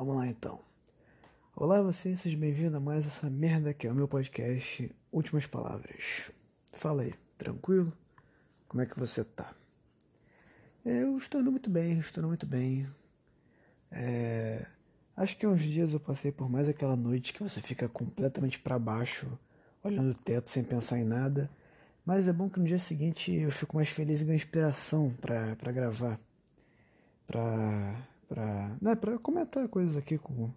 Vamos lá então. Olá você, seja bem-vindo a mais essa merda que é o meu podcast Últimas Palavras. Fala aí, tranquilo? Como é que você tá? Eu estou indo muito bem, estou indo muito bem. É... Acho que uns dias eu passei por mais aquela noite que você fica completamente para baixo, olhando o teto sem pensar em nada. Mas é bom que no dia seguinte eu fico mais feliz e ganho inspiração para gravar. Pra, pra, né, pra comentar coisas aqui com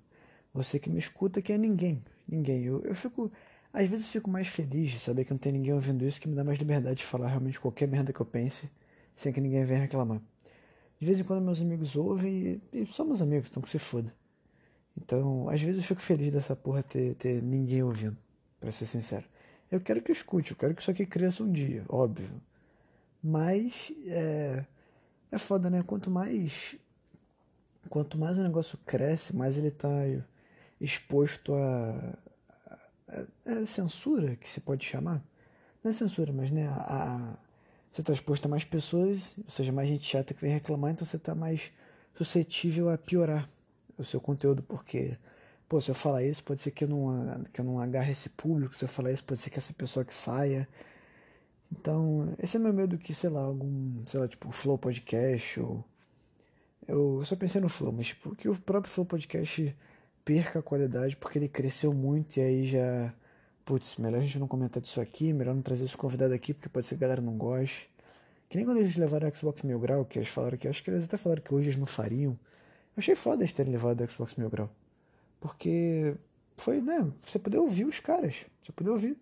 você que me escuta, que é ninguém. Ninguém. Eu, eu fico. Às vezes fico mais feliz de saber que não tem ninguém ouvindo isso, que me dá mais liberdade de falar realmente qualquer merda que eu pense, sem que ninguém venha reclamar. De vez em quando meus amigos ouvem e, e somos amigos, então que se foda. Então, às vezes eu fico feliz dessa porra ter, ter ninguém ouvindo, para ser sincero. Eu quero que eu escute, eu quero que isso aqui cresça um dia, óbvio. Mas é, é foda, né? Quanto mais quanto mais o negócio cresce, mais ele está exposto a, a, a, censura, que se pode chamar. Não é censura, mas né, a, a você está exposto a mais pessoas, ou seja, mais gente chata que vem reclamar, então você está mais suscetível a piorar o seu conteúdo, porque, pô, se eu falar isso, pode ser que eu não, que eu não agarre esse público, se eu falar isso, pode ser que essa pessoa que saia. Então, esse é meu medo que, sei lá, algum, sei lá, tipo, Flow Podcast ou. Eu só pensei no Flow, mas tipo, que o próprio Flow Podcast perca a qualidade porque ele cresceu muito e aí já. Putz, melhor a gente não comentar disso aqui, melhor não trazer esse convidado aqui porque pode ser que a galera não goste. Que nem quando eles levaram o Xbox Mil Grau, que eles falaram que. Acho que eles até falaram que hoje eles não fariam. Eu achei foda eles terem levado o Xbox Mil Grau. Porque foi, né? Você poder ouvir os caras. Você poder ouvir.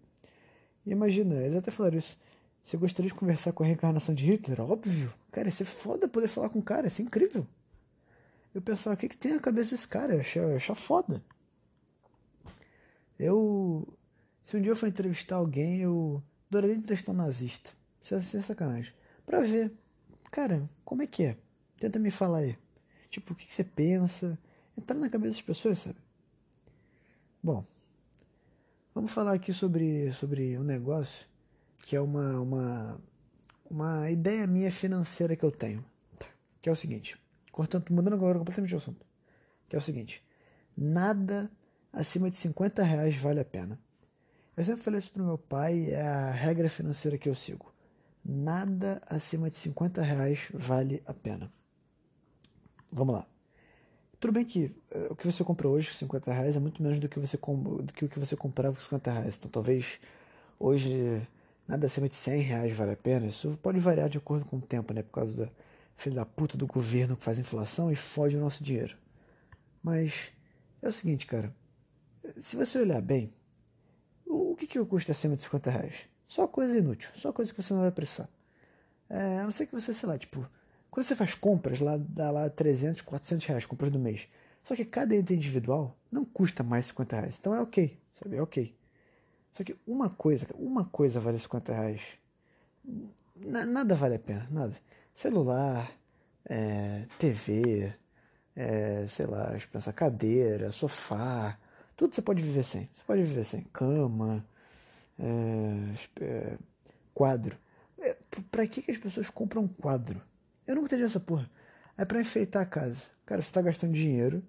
E imagina, eles até falaram isso. Você gostaria de conversar com a reencarnação de Hitler? Óbvio. Cara, ia ser foda poder falar com o cara, ia ser incrível. Eu pensava, o que, que tem na cabeça desse cara? Eu achei, eu foda. Eu. Se um dia eu for entrevistar alguém, eu adoraria entrevistar um nazista. Isso é sacanagem. Pra ver. Cara, como é que é? Tenta me falar aí. Tipo, o que, que você pensa? Entrar na cabeça das pessoas, sabe? Bom, vamos falar aqui sobre, sobre um negócio que é uma, uma, uma ideia minha financeira que eu tenho. Que é o seguinte, cortando, mudando agora completamente o assunto. Que é o seguinte, nada acima de 50 reais vale a pena. Eu sempre falei isso pro meu pai, é a regra financeira que eu sigo. Nada acima de 50 reais vale a pena. Vamos lá. Tudo bem que uh, o que você compra hoje com 50 reais é muito menos do que, você do que o que você comprava com 50 reais. Então talvez hoje nada acima de 100 reais vale a pena. Isso pode variar de acordo com o tempo, né? Por causa da filha da puta do governo que faz inflação e foge o nosso dinheiro. Mas é o seguinte, cara. Se você olhar bem, o, que, que custa acima de 50 reais? Só coisa inútil, só coisa que você não vai precisar. É, a não ser que você, sei lá, tipo, quando você faz compras, lá dá lá 300, 400 reais, compras do mês. Só que cada item individual não custa mais 50 reais. Então é ok, sabe? É ok. Só que uma coisa, uma coisa vale 50 reais. nada vale a pena, nada. Celular, é, TV, é, sei lá, pensar cadeira, sofá, tudo você pode viver sem. Você pode viver sem cama, é, é quadro. É, pra que, que as pessoas compram quadro? Eu nunca entendi essa porra. É para enfeitar a casa. Cara, você tá gastando dinheiro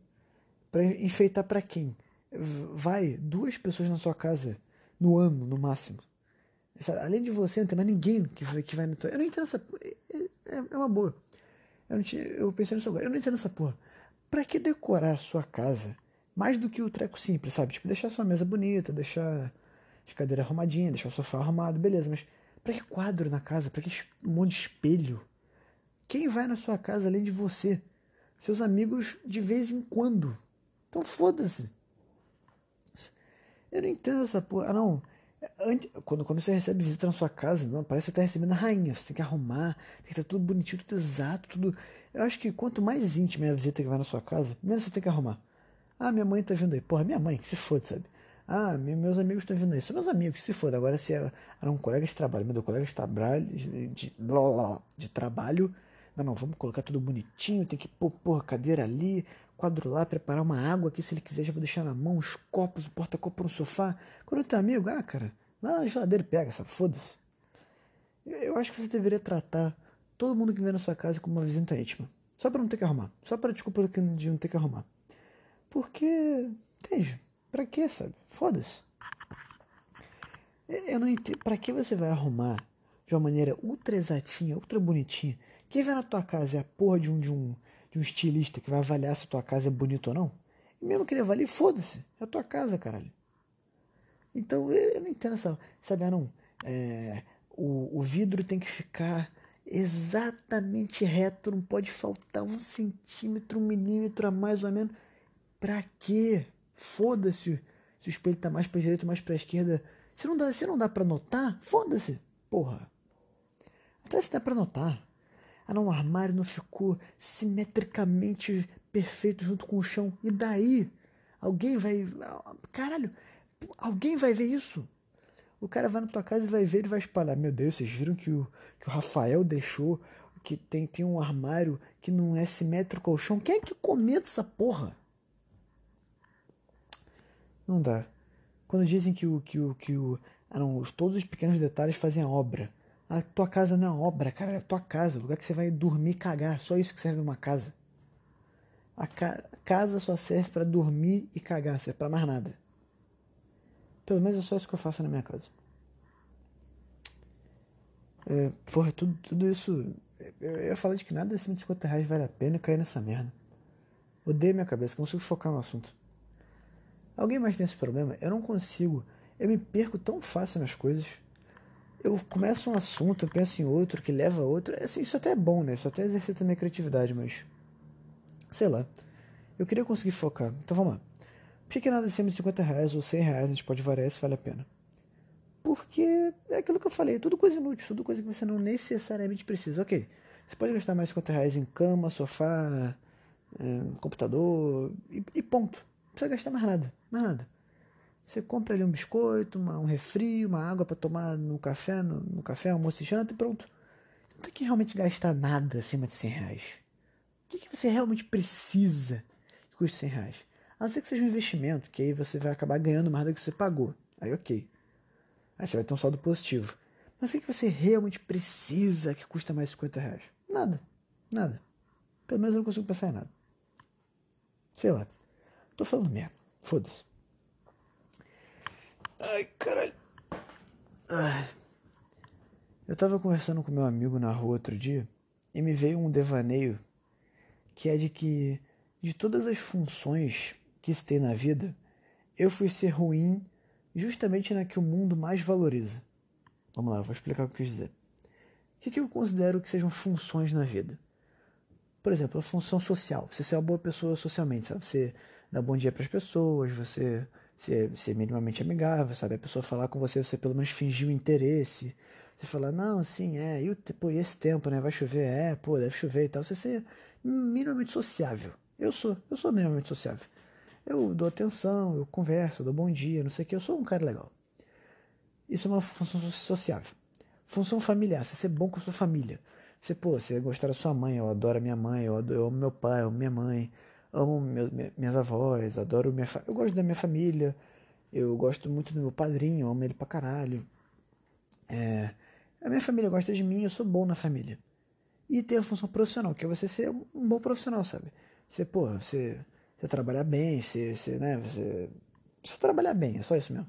para enfeitar para quem? Vai duas pessoas na sua casa no ano, no máximo. Além de você, não tem mais ninguém que vai, que vai no. Eu não entendo essa é, é, é uma boa. Eu, não tinha, eu pensei nisso agora. Eu não entendo essa porra. Pra que decorar a sua casa mais do que o treco simples, sabe? Tipo, deixar sua mesa bonita, deixar as cadeiras arrumadinhas, deixar o sofá arrumado, beleza. Mas pra que quadro na casa? Pra que um monte de espelho? Quem vai na sua casa além de você? Seus amigos de vez em quando. Então foda-se. Eu não entendo essa porra. Ah, não. Quando, quando você recebe visita na sua casa, não, parece que você tá recebendo a rainha. Você tem que arrumar, tem que estar tudo bonitinho, tudo exato, tudo. Eu acho que quanto mais íntima é a visita que vai na sua casa, menos você tem que arrumar. Ah, minha mãe tá vindo aí. Porra, minha mãe, que se foda, sabe? Ah, meus amigos estão vindo aí. São meus amigos, se foda. Agora, se é, era um colega de trabalho, meu colega de trabalho, de, de, de trabalho, não, não, vamos colocar tudo bonitinho, tem que pôr porra, cadeira ali, quadro lá, preparar uma água aqui, se ele quiser, já vou deixar na mão, os copos, o porta-copo no sofá. Quando teu amigo, ah, cara, lá na geladeira pega, sabe? Foda-se. Eu acho que você deveria tratar todo mundo que vem na sua casa como uma visita íntima. Só para não ter que arrumar. Só para desculpa de não ter que arrumar. Porque, entende? Pra quê, sabe? Foda-se. Eu não entendo. Pra que você vai arrumar de uma maneira ultra exatinha, ultra bonitinha? Quem vai na tua casa é a porra de um, de um, de um estilista que vai avaliar se a tua casa é bonita ou não? E mesmo que ele avalie, foda-se. É a tua casa, caralho. Então, eu não entendo essa. Sabe, não. É, o, o vidro tem que ficar exatamente reto, não pode faltar um centímetro, um milímetro a mais ou menos. Pra quê? Foda-se se o espelho tá mais pra direita ou mais pra esquerda. Se não dá, se não dá pra notar, foda-se. Porra. Até se dá pra notar. Ah não, o armário não ficou simetricamente perfeito junto com o chão. E daí? Alguém vai. Caralho, alguém vai ver isso? O cara vai na tua casa e vai ver e vai espalhar. Meu Deus, vocês viram que o, que o Rafael deixou que tem, tem um armário que não é simétrico ao chão? Quem é que comenta essa porra? Não dá. Quando dizem que o que o que o ah, os, todos os pequenos detalhes fazem a obra. A tua casa não é obra, cara, é a tua casa, lugar que você vai dormir cagar. Só isso que serve uma casa. A ca casa só serve para dormir e cagar, serve para mais nada. Pelo menos é só isso que eu faço na minha casa. É, porra, tudo, tudo isso. Eu ia falar de que nada acima de 50 reais vale a pena cair nessa merda. Odeio minha cabeça, consigo focar no assunto. Alguém mais tem esse problema? Eu não consigo. Eu me perco tão fácil nas coisas. Eu começo um assunto, eu penso em outro, que leva a outro. Assim, isso até é bom, né? Isso até exercita a minha criatividade, mas. Sei lá. Eu queria conseguir focar. Então vamos lá. Por que nada acima de 50 reais ou 100 reais a gente pode variar se vale a pena? Porque é aquilo que eu falei, é tudo coisa inútil, tudo coisa que você não necessariamente precisa. Ok, você pode gastar mais 50 reais em cama, sofá, é, computador e, e, ponto. Não precisa gastar mais nada, mais nada. Você compra ali um biscoito, uma, um refri, uma água para tomar no café, no, no, café, almoço e janta e pronto. Você não tem que realmente gastar nada acima de 100 reais. O que, que você realmente precisa que custe 100 reais? A não ser que seja um investimento, que aí você vai acabar ganhando mais do que você pagou. Aí ok. Aí você vai ter um saldo positivo. Mas o que você realmente precisa que custa mais 50 reais? Nada. Nada. Pelo menos eu não consigo pensar em nada. Sei lá. Tô falando merda. Foda-se. Ai, caralho. Ai. Eu tava conversando com meu amigo na rua outro dia e me veio um devaneio que é de que de todas as funções que tem na vida, eu fui ser ruim justamente na que o mundo mais valoriza. Vamos lá, vou explicar o que eu quis dizer. O que, eu considero que sejam funções na vida? Por exemplo, a função social. Você ser uma boa pessoa socialmente, sabe? Você dar bom dia para as pessoas, você ser, ser minimamente amigável, sabe? A pessoa falar com você, você pelo menos fingir o interesse. Você falar, não, sim, é, e, pô, e esse tempo, né? Vai chover, é, pô, deve chover e tal. Você ser minimamente sociável. Eu sou, eu sou minimamente sociável. Eu dou atenção, eu converso, eu dou bom dia, não sei o que, eu sou um cara legal. Isso é uma função sociável. Função familiar, você ser bom com a sua família. Você, pô, você gostar da sua mãe, eu adoro a minha mãe, eu, adoro, eu amo meu pai, eu amo minha mãe, amo meu, minhas avós, adoro minha Eu gosto da minha família, eu gosto muito do meu padrinho, amo ele pra caralho. É, a minha família gosta de mim, eu sou bom na família. E tem a função profissional, que é você ser um bom profissional, sabe? Você, pô, você você trabalhar bem, você, você, né, você, você trabalhar bem, é só isso mesmo.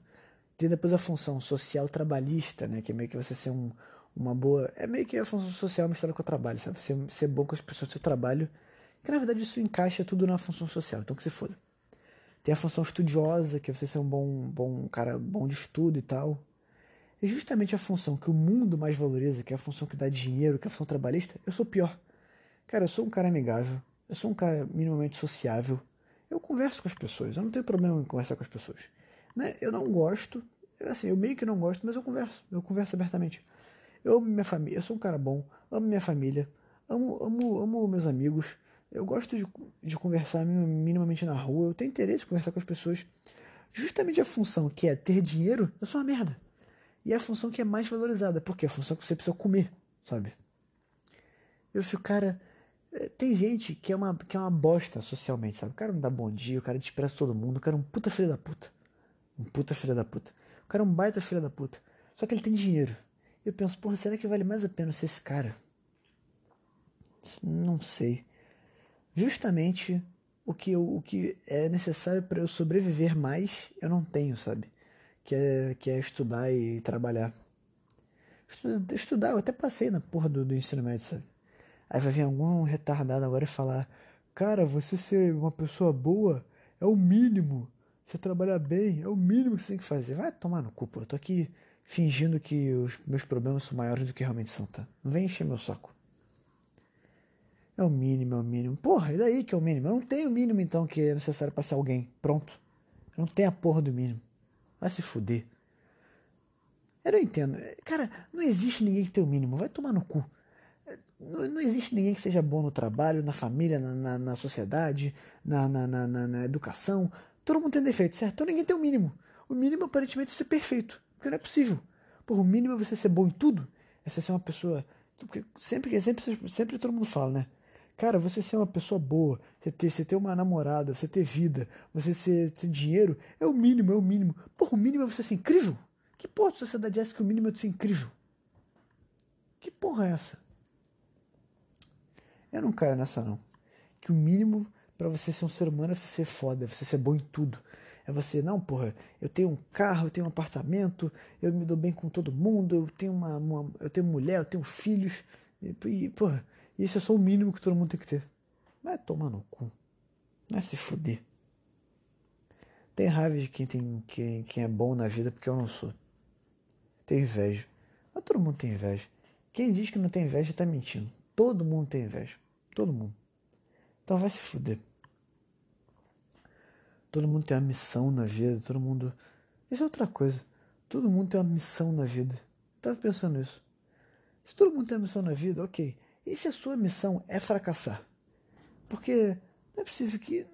Tem depois a função social trabalhista, né, que é meio que você ser um, uma boa. É meio que a função social misturada com o trabalho, sabe? Você ser bom com as pessoas do seu trabalho, que na verdade isso encaixa tudo na função social, então que se foda. Tem a função estudiosa, que é você ser um bom, bom cara, bom de estudo e tal. E justamente a função que o mundo mais valoriza, que é a função que dá dinheiro, que é a função trabalhista, eu sou pior. Cara, eu sou um cara amigável, eu sou um cara minimamente sociável, eu converso com as pessoas, eu não tenho problema em conversar com as pessoas. Né? Eu não gosto, assim, eu meio que não gosto, mas eu converso, eu converso abertamente. Eu amo minha família, eu sou um cara bom, amo minha família, amo, amo, amo meus amigos, eu gosto de, de conversar minimamente na rua, eu tenho interesse em conversar com as pessoas. Justamente a função que é ter dinheiro, eu sou uma merda. E é a função que é mais valorizada, porque é a função que você precisa comer, sabe? Eu fico, cara, é, tem gente que é, uma, que é uma bosta socialmente, sabe? O cara não dá bom dia, o cara despreza todo mundo, o cara é um puta filho da puta. Um puta filho da puta. O cara é um baita filho da puta. Só que ele tem dinheiro. Eu penso, porra, será que vale mais a pena ser esse cara? Não sei. Justamente o que, o que é necessário para eu sobreviver mais, eu não tenho, sabe? Que é, que é estudar e trabalhar. Estudar, eu até passei na porra do, do ensino médio, sabe? Aí vai vir algum retardado agora e falar: Cara, você ser uma pessoa boa é o mínimo. Você trabalhar bem é o mínimo que você tem que fazer. Vai tomar no cu, pô. Eu tô aqui fingindo que os meus problemas são maiores do que realmente são, tá? Não vem encher meu saco. É o mínimo, é o mínimo. Porra, e daí que é o mínimo? Eu não tenho o mínimo então que é necessário para ser alguém. Pronto. Eu não tenho a porra do mínimo. Vai se fuder. Eu não entendo. Cara, não existe ninguém que tenha o mínimo. Vai tomar no cu. Não, não existe ninguém que seja bom no trabalho, na família, na, na, na sociedade, na, na, na, na, educação. Todo mundo tem defeito, certo? Então ninguém tem o mínimo. O mínimo aparentemente é ser perfeito. Porque não é possível. Porra, o mínimo é você ser bom em tudo. É você ser uma pessoa. Porque sempre, sempre, sempre todo mundo fala, né? Cara, você ser uma pessoa boa, você ter, você ter uma namorada, você ter vida, você ser, ter dinheiro, é o mínimo, é o mínimo. Porra, o mínimo é você ser incrível? Que porra de sociedade é essa que o mínimo é ser incrível? Que porra é essa? Eu não caio nessa não. Que o mínimo para você ser um ser humano é você ser foda, é você ser bom em tudo. É você, não, porra, eu tenho um carro, eu tenho um apartamento, eu me dou bem com todo mundo, eu tenho uma, uma eu tenho mulher, eu tenho filhos, e, porra, isso é só o mínimo que todo mundo tem que ter. Vai tomar no cu. Vai se fuder. Tem raiva de quem, tem, quem, quem é bom na vida porque eu não sou. Tem inveja. Mas todo mundo tem inveja. Quem diz que não tem inveja está mentindo. Todo mundo tem inveja. Todo mundo. Então vai se fuder. Todo mundo tem uma missão na vida. Todo mundo. Isso é outra coisa. Todo mundo tem uma missão na vida. Tava pensando nisso. Se todo mundo tem uma missão na vida, ok. E se a sua missão é fracassar? Porque não é possível que.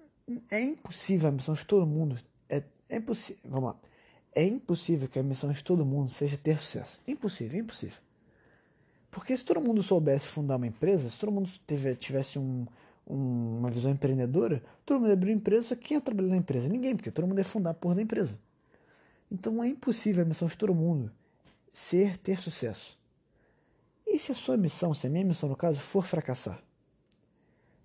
É impossível a missão de todo mundo. É, é impossível. Vamos lá. É impossível que a missão de todo mundo seja ter sucesso. Impossível, impossível. Porque se todo mundo soubesse fundar uma empresa, se todo mundo tivesse um, um, uma visão empreendedora, todo mundo abrir uma empresa, quem ia trabalhar na empresa? Ninguém, porque todo mundo ia fundar a porra da empresa. Então é impossível a missão de todo mundo ser ter sucesso. E se a sua missão, se a minha missão no caso, for fracassar?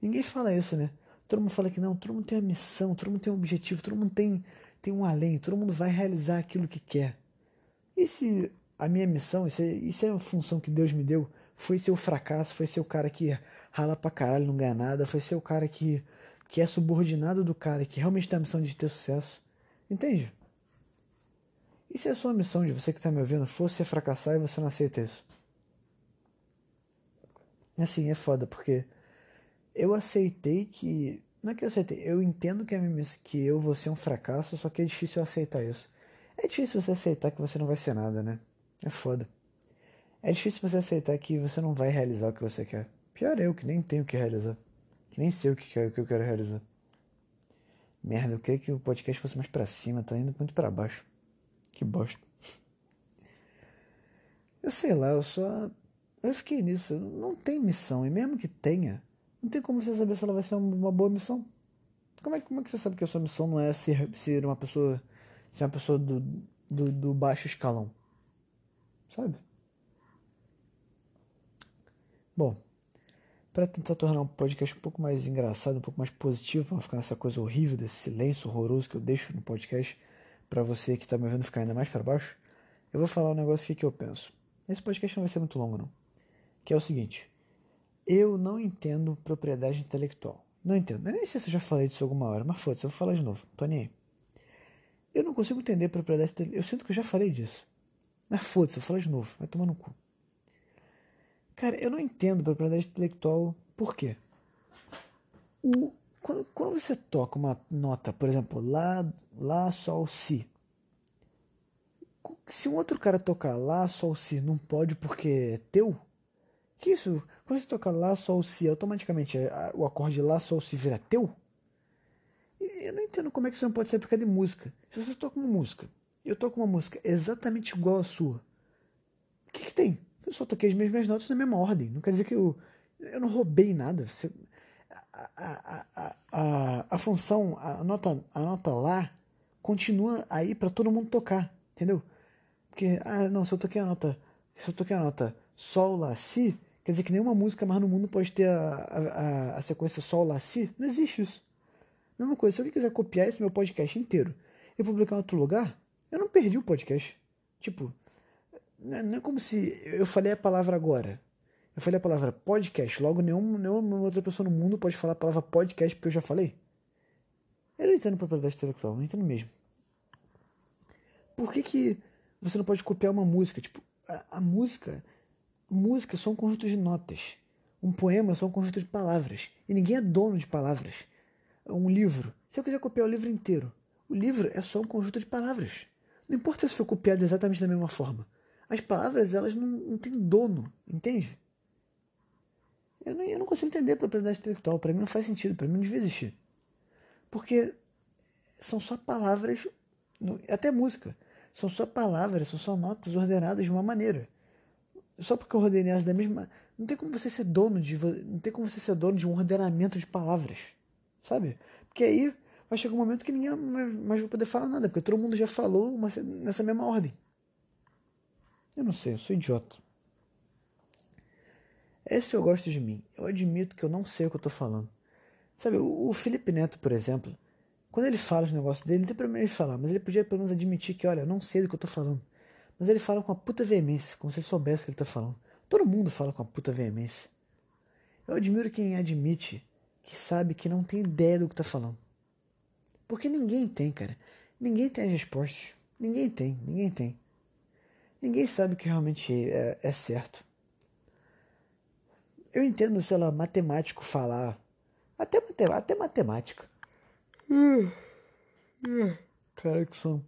Ninguém fala isso, né? Todo mundo fala que não, todo mundo tem uma missão, todo mundo tem um objetivo, todo mundo tem, tem um além, todo mundo vai realizar aquilo que quer. E se a minha missão, isso é, isso é uma função que Deus me deu, foi ser o fracasso, foi ser o cara que rala pra caralho, não ganha nada, foi ser o cara que, que é subordinado do cara, que realmente tem a missão de ter sucesso. Entende? E se a sua missão de você que está me ouvindo fosse fracassar e você não aceita isso? Assim, é foda, porque eu aceitei que. Não é que eu aceitei, eu entendo que, minha, que eu vou ser um fracasso, só que é difícil aceitar isso. É difícil você aceitar que você não vai ser nada, né? É foda. É difícil você aceitar que você não vai realizar o que você quer. Pior eu, que nem tenho o que realizar. Que nem sei o que, o que eu quero realizar. Merda, eu queria que o podcast fosse mais pra cima, tá indo muito para baixo. Que bosta. Eu sei lá, eu só eu fiquei nisso. Não tem missão. E mesmo que tenha, não tem como você saber se ela vai ser uma boa missão. Como é, como é que você sabe que a sua missão não é ser, ser uma pessoa. ser uma pessoa do, do, do baixo escalão? Sabe? Bom, para tentar tornar um podcast um pouco mais engraçado, um pouco mais positivo, para não ficar nessa coisa horrível, desse silêncio horroroso que eu deixo no podcast, para você que está me vendo ficar ainda mais para baixo, eu vou falar um negócio aqui que eu penso. Esse podcast não vai ser muito longo, não que é o seguinte: eu não entendo propriedade intelectual. Não entendo. Eu nem sei se eu já falei disso alguma hora, mas foda-se, eu vou falar de novo. Tô nem aí. Eu não consigo entender propriedade intelectual. Eu sinto que eu já falei disso. Mas foda-se, eu vou falar de novo. Vai tomar no cu. Cara, eu não entendo propriedade intelectual. Por quê? O, quando, quando você toca uma nota, por exemplo, Lá, Lá, Sol, Si. Se um outro cara tocar Lá, Sol, Si, não pode porque é teu? Que isso? Quando você toca Lá, Sol, Si, automaticamente o acorde Lá, Sol, Si vira teu? Eu não entendo como é que isso não pode ser aplicado em música. Se você toca uma música, eu toco uma música exatamente igual à sua, o que, que tem? Eu só toquei as mesmas notas na mesma ordem. Não quer dizer que eu, eu não roubei nada. Você, a, a, a, a, a função, a nota, a nota Lá, continua aí para todo mundo tocar, entendeu? Porque, ah, não, se eu toquei a nota, se eu toquei a nota Sol, Lá, Si, Quer dizer que nenhuma música mais no mundo pode ter a, a, a sequência Sol, Lá, Si? Não existe isso. Mesma coisa, se alguém quiser copiar esse meu podcast inteiro e publicar em outro lugar, eu não perdi o podcast. Tipo, não é como se eu falei a palavra agora. Eu falei a palavra podcast, logo nenhum, nenhuma outra pessoa no mundo pode falar a palavra podcast porque eu já falei. Eu não entendo propriedade intelectual, não entendo mesmo. Por que, que você não pode copiar uma música? Tipo, a, a música. Música é só um conjunto de notas. Um poema é só um conjunto de palavras. E ninguém é dono de palavras. Um livro. Se eu quiser copiar o livro inteiro, o livro é só um conjunto de palavras. Não importa se foi copiado exatamente da mesma forma. As palavras, elas não, não têm dono, entende? Eu não, eu não consigo entender propriedade intelectual. Para mim não faz sentido, para mim não devia existir. Porque são só palavras, até música, são só palavras, são só notas ordenadas de uma maneira. Só porque eu ordenei as da mesma. Não tem como você ser dono de. Não tem como você ser dono de um ordenamento de palavras. Sabe? Porque aí vai chegar um momento que ninguém mais vai poder falar nada, porque todo mundo já falou uma, nessa mesma ordem. Eu não sei, eu sou idiota. Esse eu gosto de mim. Eu admito que eu não sei o que eu tô falando. Sabe, o, o Felipe Neto, por exemplo, quando ele fala os negócios dele, não tem problema ele falar, mas ele podia pelo menos admitir que, olha, eu não sei do que eu tô falando. Mas ele fala com a puta veemência, como se ele soubesse o que ele tá falando. Todo mundo fala com a puta veemência. Eu admiro quem admite que sabe que não tem ideia do que tá falando. Porque ninguém tem, cara. Ninguém tem as respostas. Ninguém tem, ninguém tem. Ninguém sabe o que realmente é, é certo. Eu entendo, sei lá, matemático falar. Até, até matemática. Cara, que são.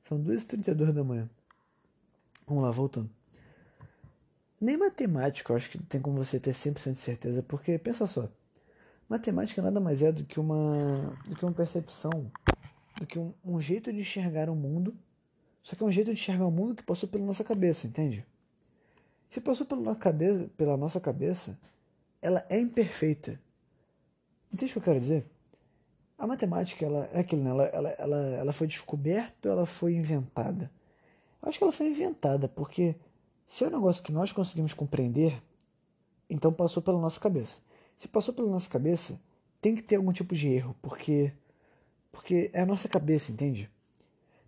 São 2h32 da manhã. Vamos lá, voltando. Nem matemática eu acho que tem como você ter 100% de certeza, porque pensa só. Matemática nada mais é do que uma, do que uma percepção, do que um, um jeito de enxergar o mundo, só que é um jeito de enxergar o mundo que passou pela nossa cabeça, entende? Se passou pela nossa cabeça, pela nossa cabeça ela é imperfeita. Entende o que eu quero dizer? A matemática, ela é aquilo, né? ela, ela, ela, ela foi descoberta ou ela foi inventada? Acho que ela foi inventada, porque se é um negócio que nós conseguimos compreender, então passou pela nossa cabeça. Se passou pela nossa cabeça, tem que ter algum tipo de erro, porque porque é a nossa cabeça, entende?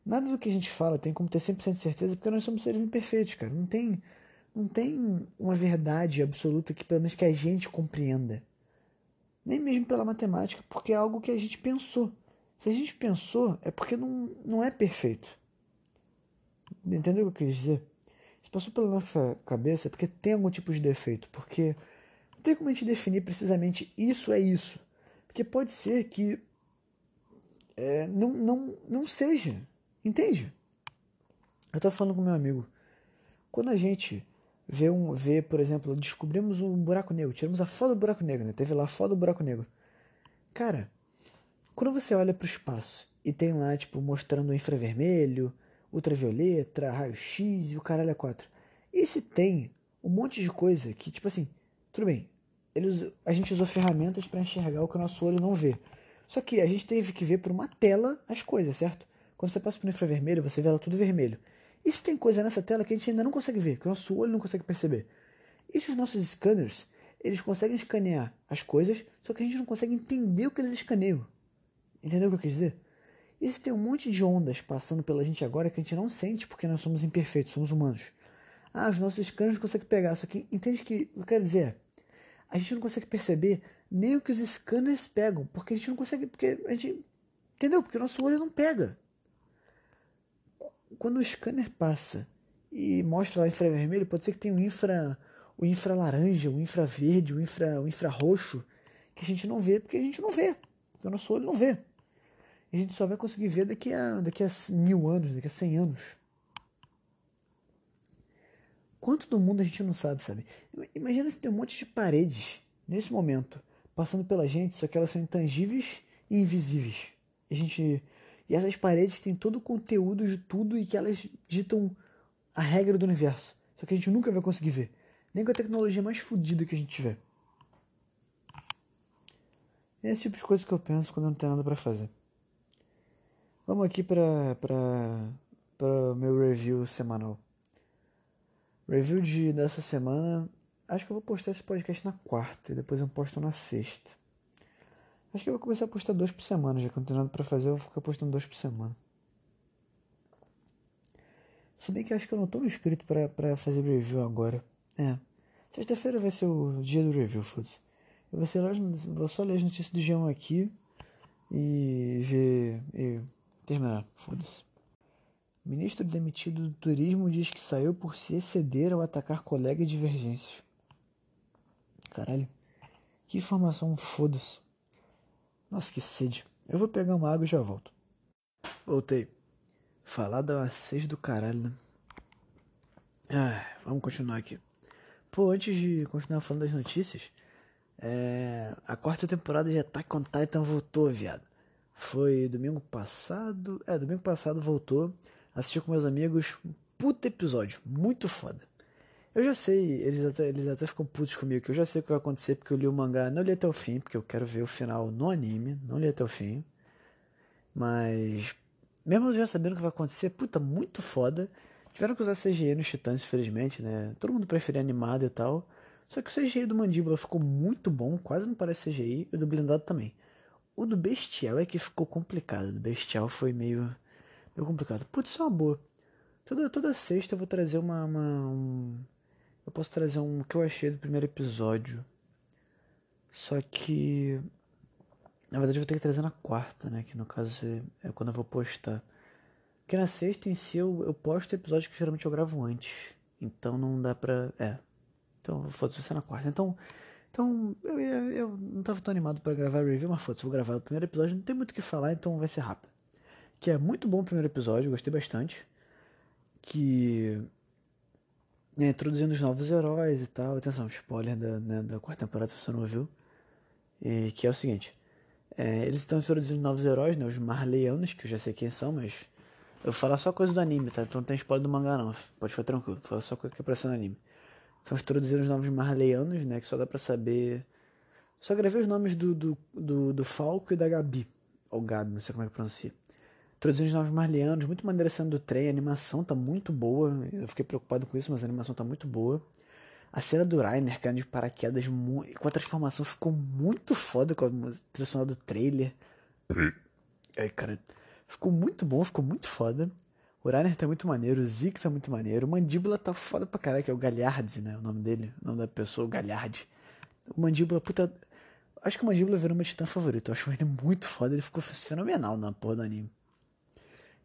Nada do que a gente fala tem como ter 100% de certeza, porque nós somos seres imperfeitos, cara. Não tem não tem uma verdade absoluta que pelo menos que a gente compreenda. Nem mesmo pela matemática, porque é algo que a gente pensou. Se a gente pensou, é porque não, não é perfeito. Entendeu o que eu quis dizer? Se passou pela nossa cabeça porque tem algum tipo de defeito. Porque não tem como a gente definir precisamente isso é isso. Porque pode ser que é, não, não, não seja. Entende? Eu tô falando com meu amigo. Quando a gente ver um, ver, por exemplo, descobrimos um buraco negro, tiramos a foto do buraco negro, né? Teve lá a foto do buraco negro. Cara, quando você olha para o espaço e tem lá, tipo, mostrando o infravermelho, ultravioleta, raio-x e o caralho a quatro. E se tem um monte de coisa que, tipo assim, tudo bem, eles, a gente usou ferramentas para enxergar o que o nosso olho não vê. Só que a gente teve que ver por uma tela as coisas, certo? Quando você passa por infravermelho, você vê ela tudo vermelho. E se tem coisa nessa tela que a gente ainda não consegue ver, que o nosso olho não consegue perceber? E se os nossos scanners, eles conseguem escanear as coisas, só que a gente não consegue entender o que eles escaneiam? Entendeu o que eu quis dizer? Se tem um monte de ondas passando pela gente agora que a gente não sente porque nós somos imperfeitos, somos humanos. Ah, os nossos não conseguem pegar, só que entende que o eu quero dizer é, a gente não consegue perceber nem o que os scanners pegam, porque a gente não consegue, porque a gente, entendeu? Porque o nosso olho não pega quando o scanner passa e mostra lá infravermelho, pode ser que tenha o infra, o infra laranja, o infra verde, o infra, o infra roxo, que a gente não vê porque a gente não vê, porque o nosso olho não vê. A gente só vai conseguir ver daqui a, daqui a mil anos, daqui a cem anos. Quanto do mundo a gente não sabe, sabe? Imagina se tem um monte de paredes nesse momento passando pela gente, só que elas são intangíveis e invisíveis. E a gente e essas paredes têm todo o conteúdo de tudo e que elas ditam a regra do universo. Só que a gente nunca vai conseguir ver. Nem com a tecnologia mais fodida que a gente tiver. Esse tipo de coisa que eu penso quando eu não tenho nada para fazer. Vamos aqui para para meu review semanal. Review de dessa semana. Acho que eu vou postar esse podcast na quarta e depois eu posto na sexta. Acho que eu vou começar a postar dois por semana, já que eu não tenho nada pra fazer, eu vou ficar postando dois por semana. Se bem que acho que eu não tô no espírito pra, pra fazer review agora. É. Sexta-feira vai ser o dia do review, foda-se. Eu vou, lá, vou só ler as notícias do G1 aqui e ver. e terminar, foda-se. Ministro demitido do turismo diz que saiu por se exceder ao atacar colega e divergências. Caralho. Que informação foda-se. Nossa, que sede. Eu vou pegar uma água e já volto. Voltei. Falar da seis do caralho, né? Ah, vamos continuar aqui. Pô, antes de continuar falando das notícias, é... a quarta temporada de Attack on Titan voltou, viado. Foi domingo passado. É, domingo passado voltou. Assisti com meus amigos. Puta episódio, muito foda. Eu já sei, eles até, eles até ficam putos comigo, que eu já sei o que vai acontecer, porque eu li o mangá, não li até o fim, porque eu quero ver o final no anime, não li até o fim. Mas, mesmo já sabendo o que vai acontecer, puta, muito foda. Tiveram que usar CGI nos Titãs, infelizmente, né? Todo mundo preferia animado e tal. Só que o CGI do Mandíbula ficou muito bom, quase não parece CGI, e o do Blindado também. O do Bestial é que ficou complicado. O do Bestial foi meio, meio complicado. Putz, isso é uma boa. Toda, toda sexta eu vou trazer uma, uma um eu posso trazer um que eu achei do primeiro episódio. Só que. Na verdade, eu vou ter que trazer na quarta, né? Que no caso é quando eu vou postar. Porque na sexta em si eu, eu posto episódios que geralmente eu gravo antes. Então não dá pra. É. Então foda-se ser na quarta. Então. Então, eu, eu, eu não tava tão animado para gravar review, mas foda-se, vou gravar o primeiro episódio, não tem muito o que falar, então vai ser rápido. Que é muito bom o primeiro episódio, gostei bastante. Que né, introduzindo os novos heróis e tal. Atenção, spoiler da, né, da quarta temporada se você não viu. E, que é o seguinte: é, eles estão introduzindo novos heróis, né, os Marleyanos, que eu já sei quem são, mas eu vou falar só coisa do anime, tá? Então não tem spoiler do mangá, não. Pode ficar tranquilo, vou falar só coisa que apareceu no anime. Estão introduzindo os novos Marleyanos, né, que só dá pra saber. Só gravei os nomes do, do, do, do Falco e da Gabi. Ou Gabi, não sei como é que pronuncia. Introduzindo os novos Marlianos, muito maneira sendo do trem, a animação tá muito boa. Eu fiquei preocupado com isso, mas a animação tá muito boa. A cena do Rainer caindo de paraquedas com a transformação ficou muito foda com a trilha do trailer. Ai, cara. Ficou muito bom, ficou muito foda. O Rainer tá muito maneiro, o Zeke tá muito maneiro. O Mandíbula tá foda pra caralho, que é o Galhardes, né? O nome dele, o nome da pessoa, o Galhardi. O Mandíbula, puta. Acho que o Mandíbula virou meu titã favorito. Eu acho ele muito foda, ele ficou fenomenal na porra do anime.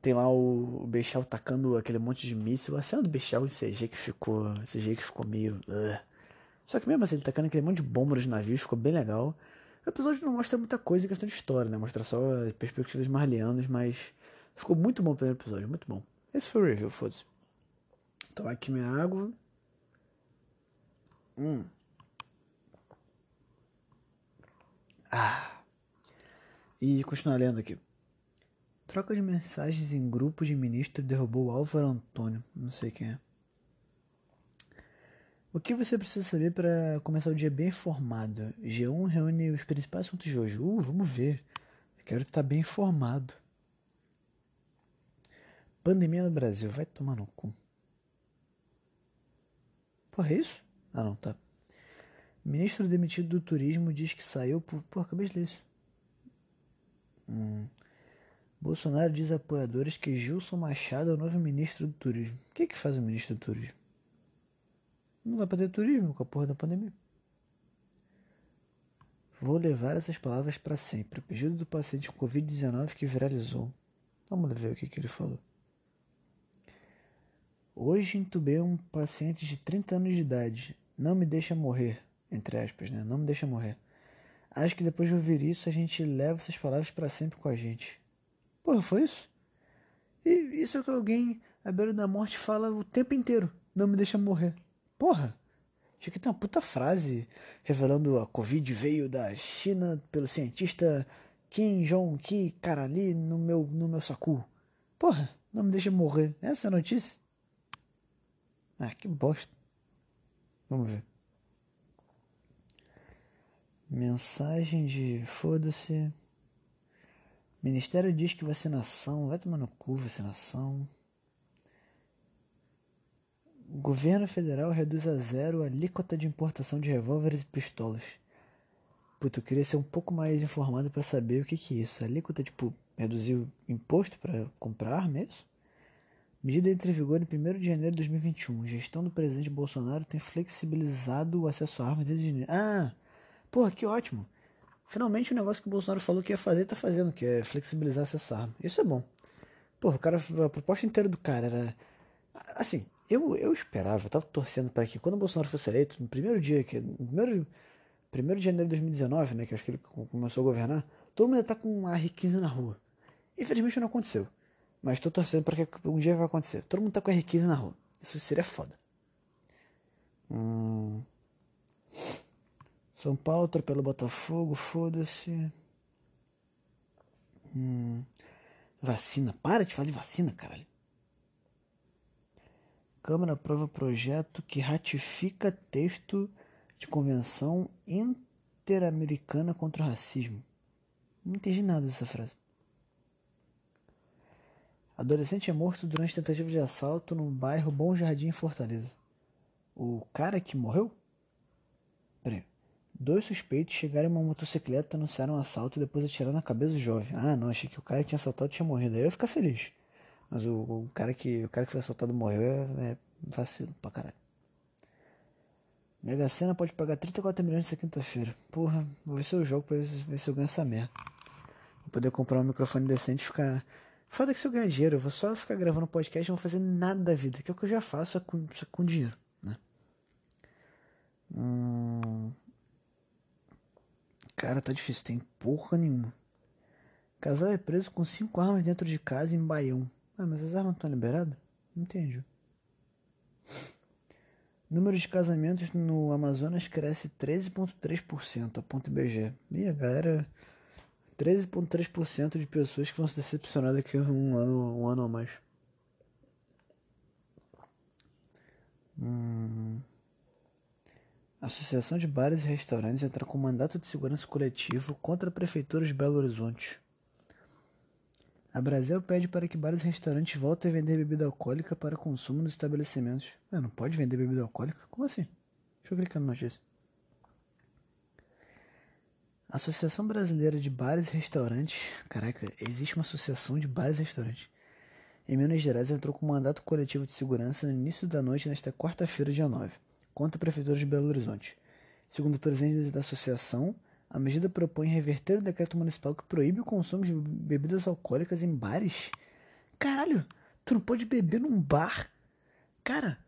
Tem lá o, o Bechal tacando aquele monte de míssil. A cena do Bechal em CG que ficou. CG que ficou meio. Uh. Só que mesmo assim, ele tacando aquele monte de bomba nos navios, ficou bem legal. O episódio não mostra muita coisa em questão de história, né? Mostra só as perspectivas marlianas, mas ficou muito bom o primeiro episódio, muito bom. Esse foi o review, foda-se. Tomar aqui minha água. Hum. Ah. E continuar lendo aqui. Troca de mensagens em grupo de ministro derrubou Álvaro Antônio. Não sei quem é. O que você precisa saber para começar o dia bem informado? G1 reúne os principais assuntos de hoje. Uh, vamos ver. Quero estar bem informado. Pandemia no Brasil. Vai tomar no cu. Porra, é isso? Ah, não, tá. Ministro demitido do turismo diz que saiu por. Porra, acabei de ler isso. Hum. Bolsonaro diz a apoiadores que Gilson Machado é o novo ministro do turismo. O que, que faz o ministro do turismo? Não dá pra ter turismo com a porra da pandemia. Vou levar essas palavras para sempre. O pedido do paciente com Covid-19 que viralizou. Vamos ver o que, que ele falou. Hoje entubei um paciente de 30 anos de idade. Não me deixa morrer. Entre aspas, né? Não me deixa morrer. Acho que depois de ouvir isso, a gente leva essas palavras para sempre com a gente. Porra, foi isso? E isso é que alguém à beira da morte fala o tempo inteiro. Não me deixa morrer. Porra! Isso aqui tem uma puta frase revelando a Covid veio da China pelo cientista Kim Jong-ki Karali no meu, no meu sacu. Porra, não me deixa morrer. Essa é a notícia? Ah, que bosta. Vamos ver. Mensagem de foda-se. Ministério diz que vacinação, vai tomar no cu vacinação. Governo federal reduz a zero a alíquota de importação de revólveres e pistolas. puta, eu queria ser um pouco mais informado para saber o que que é isso. A alíquota, tipo, reduzir o imposto para comprar mesmo? Medida entra em vigor em 1 de janeiro de 2021. Gestão do presidente Bolsonaro tem flexibilizado o acesso a armas desde janeiro. Ah, porra, que ótimo. Finalmente o negócio que o Bolsonaro falou que ia fazer, tá fazendo, que é flexibilizar o acesso a armas. Isso é bom. Porra, o cara, a proposta inteira do cara era. Assim, eu, eu esperava, eu tava torcendo para que quando o Bolsonaro fosse eleito, no primeiro dia, que no primeiro, primeiro de janeiro de 2019, né, que acho que ele começou a governar, todo mundo ia estar tá com uma R15 na rua. Infelizmente não aconteceu. Mas tô torcendo para que um dia vai acontecer. Todo mundo tá com R15 na rua. Isso seria foda. Hum. São Paulo atropela o Botafogo, foda-se. Hum. Vacina. Para de falar de vacina, caralho. Câmara aprova projeto que ratifica texto de convenção interamericana contra o racismo. Não entendi nada dessa frase. Adolescente é morto durante tentativa de assalto no bairro Bom Jardim, em Fortaleza. O cara que morreu? Peraí. Dois suspeitos chegaram em uma motocicleta, anunciaram um assalto e depois atiraram na cabeça do jovem. Ah, não, achei que o cara que tinha assaltado tinha morrido. Aí eu ia ficar feliz. Mas o, o, cara, que, o cara que foi assaltado morreu é, é vacilo pra caralho. Mega Sena pode pagar 34 milhões nessa quinta-feira. Porra, vou ver se eu jogo pra ver se, ver se eu ganho essa merda. Vou poder comprar um microfone decente e ficar. Foda que se eu ganhar dinheiro, eu vou só ficar gravando podcast e não vou fazer nada da vida, que é o que eu já faço com, com dinheiro, né? Hum... Cara, tá difícil, tem porra nenhuma. Casal é preso com cinco armas dentro de casa em Baião. Ah, mas as armas estão liberadas? Não entendi. Número de casamentos no Amazonas cresce 13,3%, a ponto IBGE. E a galera, 13,3% de pessoas que vão se decepcionar daqui a um ano, um ano ou mais. Hum. A Associação de Bares e Restaurantes entra com mandato de segurança coletivo contra a Prefeitura de Belo Horizonte. A Brasil pede para que bares e restaurantes voltem a vender bebida alcoólica para consumo nos estabelecimentos. Ah, não pode vender bebida alcoólica? Como assim? Deixa eu clicar na notícia. Associação Brasileira de Bares e Restaurantes. Caraca, existe uma associação de bares e restaurantes. Em Minas Gerais entrou com um mandato coletivo de segurança no início da noite nesta quarta-feira, dia 9, contra a Prefeitura de Belo Horizonte. Segundo o presidente da associação, a medida propõe reverter o decreto municipal que proíbe o consumo de bebidas alcoólicas em bares. Caralho, tu não pode beber num bar? Cara,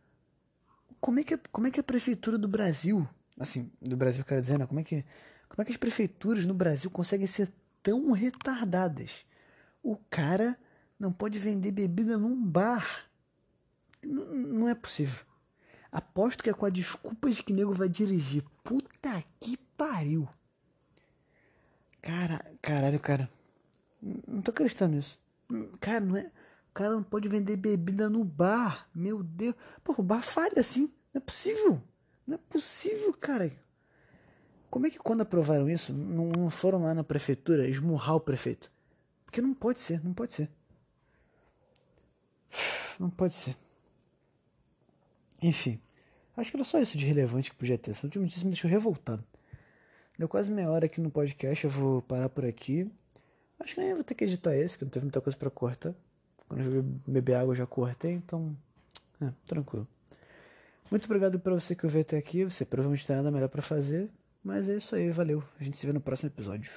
como é que, como é que a prefeitura do Brasil, assim, do Brasil quero dizer, né? Como é que, como é que as prefeituras no Brasil conseguem ser tão retardadas? O cara não pode vender bebida num bar. N não é possível. Aposto que é com a desculpa de que nego vai dirigir. Puta que pariu. Cara, caralho, cara. Não tô acreditando nisso. Cara, não é. O cara não pode vender bebida no bar. Meu Deus. Pô, o bar falha assim. Não é possível. Não é possível, cara. Como é que quando aprovaram isso, não, não foram lá na prefeitura esmurrar o prefeito? Porque não pode ser, não pode ser. Não pode ser. Enfim. Acho que era só isso de relevante que podia ter. Essa última notícia me deixou revoltado. Deu quase meia hora aqui no podcast, eu vou parar por aqui. Acho que nem vou ter que editar esse, que não teve muita coisa para cortar. Quando eu beber água eu já cortei, então. É, tranquilo. Muito obrigado para você que ouviu até aqui. Você provavelmente tem nada melhor para fazer. Mas é isso aí, valeu. A gente se vê no próximo episódio.